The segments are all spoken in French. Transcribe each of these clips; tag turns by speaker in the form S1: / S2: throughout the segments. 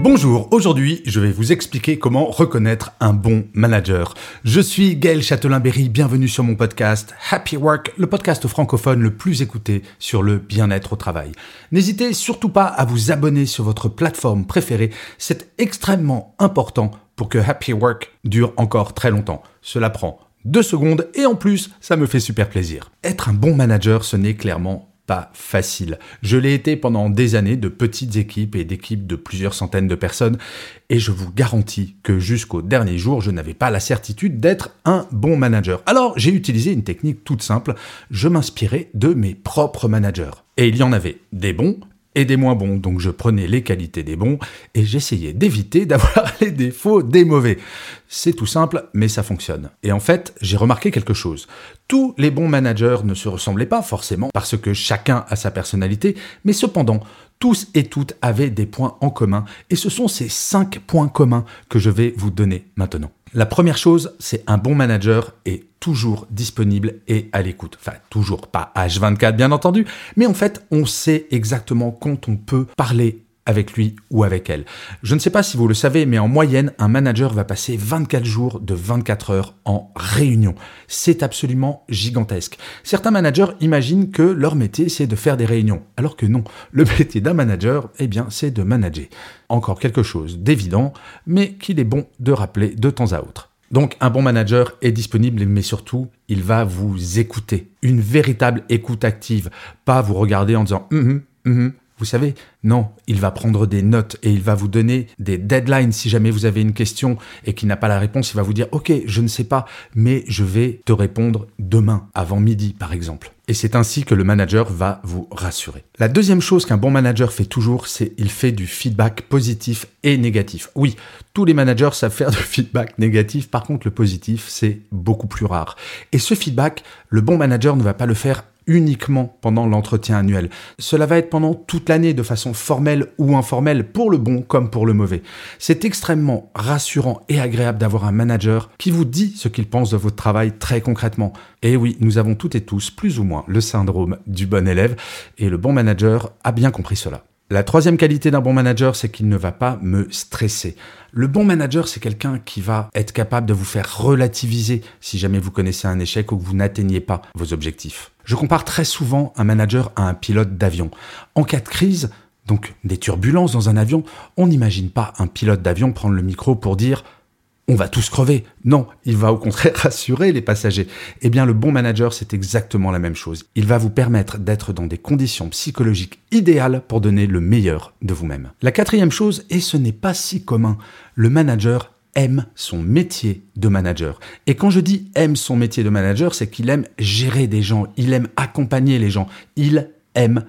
S1: Bonjour, aujourd'hui je vais vous expliquer comment reconnaître un bon manager. Je suis Gaël Châtelain-Berry, bienvenue sur mon podcast Happy Work, le podcast francophone le plus écouté sur le bien-être au travail. N'hésitez surtout pas à vous abonner sur votre plateforme préférée, c'est extrêmement important pour que Happy Work dure encore très longtemps. Cela prend deux secondes et en plus ça me fait super plaisir. Être un bon manager ce n'est clairement pas facile. Je l'ai été pendant des années de petites équipes et d'équipes de plusieurs centaines de personnes et je vous garantis que jusqu'au dernier jour, je n'avais pas la certitude d'être un bon manager. Alors j'ai utilisé une technique toute simple, je m'inspirais de mes propres managers. Et il y en avait des bons et des moins bons. Donc je prenais les qualités des bons et j'essayais d'éviter d'avoir les défauts des mauvais. C'est tout simple, mais ça fonctionne. Et en fait, j'ai remarqué quelque chose. Tous les bons managers ne se ressemblaient pas forcément parce que chacun a sa personnalité, mais cependant, tous et toutes avaient des points en commun et ce sont ces cinq points communs que je vais vous donner maintenant. La première chose, c'est un bon manager est toujours disponible et à l'écoute. Enfin, toujours pas H24 bien entendu, mais en fait, on sait exactement quand on peut parler avec lui ou avec elle. Je ne sais pas si vous le savez, mais en moyenne, un manager va passer 24 jours de 24 heures en réunion. C'est absolument gigantesque. Certains managers imaginent que leur métier, c'est de faire des réunions, alors que non. Le métier d'un manager, eh bien, c'est de manager. Encore quelque chose d'évident, mais qu'il est bon de rappeler de temps à autre. Donc un bon manager est disponible, mais surtout, il va vous écouter. Une véritable écoute active, pas vous regarder en disant hum, hum, vous savez, non, il va prendre des notes et il va vous donner des deadlines si jamais vous avez une question et qu'il n'a pas la réponse, il va vous dire OK, je ne sais pas, mais je vais te répondre demain, avant midi par exemple. Et c'est ainsi que le manager va vous rassurer. La deuxième chose qu'un bon manager fait toujours, c'est il fait du feedback positif et négatif. Oui, tous les managers savent faire du feedback négatif, par contre le positif, c'est beaucoup plus rare. Et ce feedback, le bon manager ne va pas le faire uniquement pendant l'entretien annuel. Cela va être pendant toute l'année de façon formelle ou informelle pour le bon comme pour le mauvais. C'est extrêmement rassurant et agréable d'avoir un manager qui vous dit ce qu'il pense de votre travail très concrètement. Et oui, nous avons toutes et tous plus ou moins le syndrome du bon élève et le bon manager a bien compris cela. La troisième qualité d'un bon manager, c'est qu'il ne va pas me stresser. Le bon manager, c'est quelqu'un qui va être capable de vous faire relativiser si jamais vous connaissez un échec ou que vous n'atteignez pas vos objectifs. Je compare très souvent un manager à un pilote d'avion. En cas de crise, donc des turbulences dans un avion, on n'imagine pas un pilote d'avion prendre le micro pour dire on va tous crever. Non, il va au contraire rassurer les passagers. Eh bien, le bon manager, c'est exactement la même chose. Il va vous permettre d'être dans des conditions psychologiques idéales pour donner le meilleur de vous-même. La quatrième chose, et ce n'est pas si commun, le manager aime son métier de manager. Et quand je dis aime son métier de manager, c'est qu'il aime gérer des gens, il aime accompagner les gens, il aime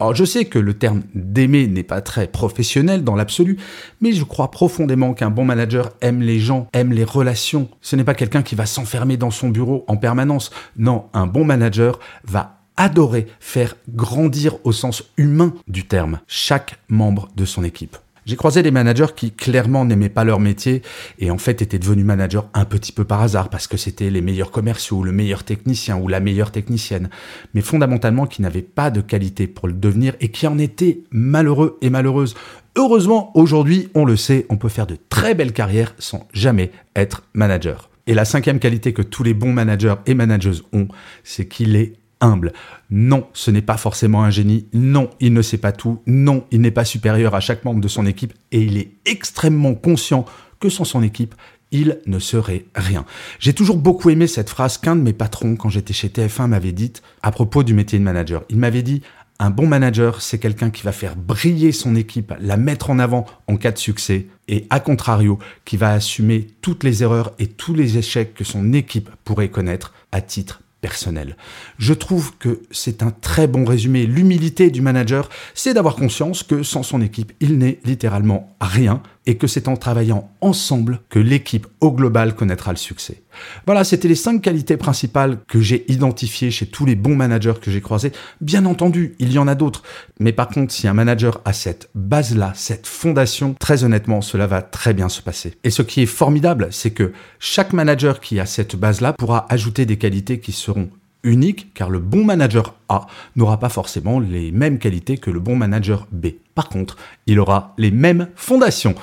S1: Alors je sais que le terme d'aimer n'est pas très professionnel dans l'absolu, mais je crois profondément qu'un bon manager aime les gens, aime les relations. Ce n'est pas quelqu'un qui va s'enfermer dans son bureau en permanence. Non, un bon manager va adorer faire grandir au sens humain du terme chaque membre de son équipe. J'ai croisé des managers qui clairement n'aimaient pas leur métier et en fait étaient devenus managers un petit peu par hasard parce que c'était les meilleurs commerciaux, le meilleur technicien ou la meilleure technicienne, mais fondamentalement qui n'avaient pas de qualité pour le devenir et qui en étaient malheureux et malheureuses. Heureusement, aujourd'hui, on le sait, on peut faire de très belles carrières sans jamais être manager. Et la cinquième qualité que tous les bons managers et manageuses ont, c'est qu'il est humble. Non, ce n'est pas forcément un génie. Non, il ne sait pas tout. Non, il n'est pas supérieur à chaque membre de son équipe. Et il est extrêmement conscient que sans son équipe, il ne serait rien. J'ai toujours beaucoup aimé cette phrase qu'un de mes patrons, quand j'étais chez TF1, m'avait dite à propos du métier de manager. Il m'avait dit, un bon manager, c'est quelqu'un qui va faire briller son équipe, la mettre en avant en cas de succès, et à contrario, qui va assumer toutes les erreurs et tous les échecs que son équipe pourrait connaître à titre personnel. Je trouve que c'est un très bon résumé. L'humilité du manager, c'est d'avoir conscience que sans son équipe, il n'est littéralement rien et que c'est en travaillant ensemble que l'équipe au global connaîtra le succès. Voilà, c'était les cinq qualités principales que j'ai identifiées chez tous les bons managers que j'ai croisés. Bien entendu, il y en a d'autres. Mais par contre, si un manager a cette base-là, cette fondation, très honnêtement, cela va très bien se passer. Et ce qui est formidable, c'est que chaque manager qui a cette base-là pourra ajouter des qualités qui seront unique car le bon manager A n'aura pas forcément les mêmes qualités que le bon manager B. Par contre, il aura les mêmes fondations.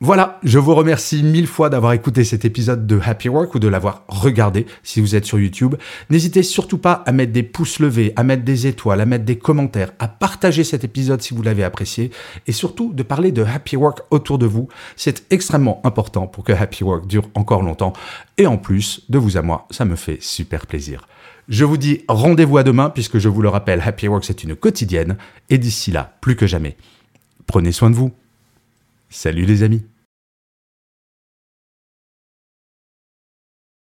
S1: Voilà, je vous remercie mille fois d'avoir écouté cet épisode de Happy Work ou de l'avoir regardé si vous êtes sur YouTube. N'hésitez surtout pas à mettre des pouces levés, à mettre des étoiles, à mettre des commentaires, à partager cet épisode si vous l'avez apprécié et surtout de parler de Happy Work autour de vous. C'est extrêmement important pour que Happy Work dure encore longtemps et en plus, de vous à moi, ça me fait super plaisir. Je vous dis rendez-vous à demain puisque je vous le rappelle, Happy Work c'est une quotidienne et d'ici là, plus que jamais, prenez soin de vous. Salut les amis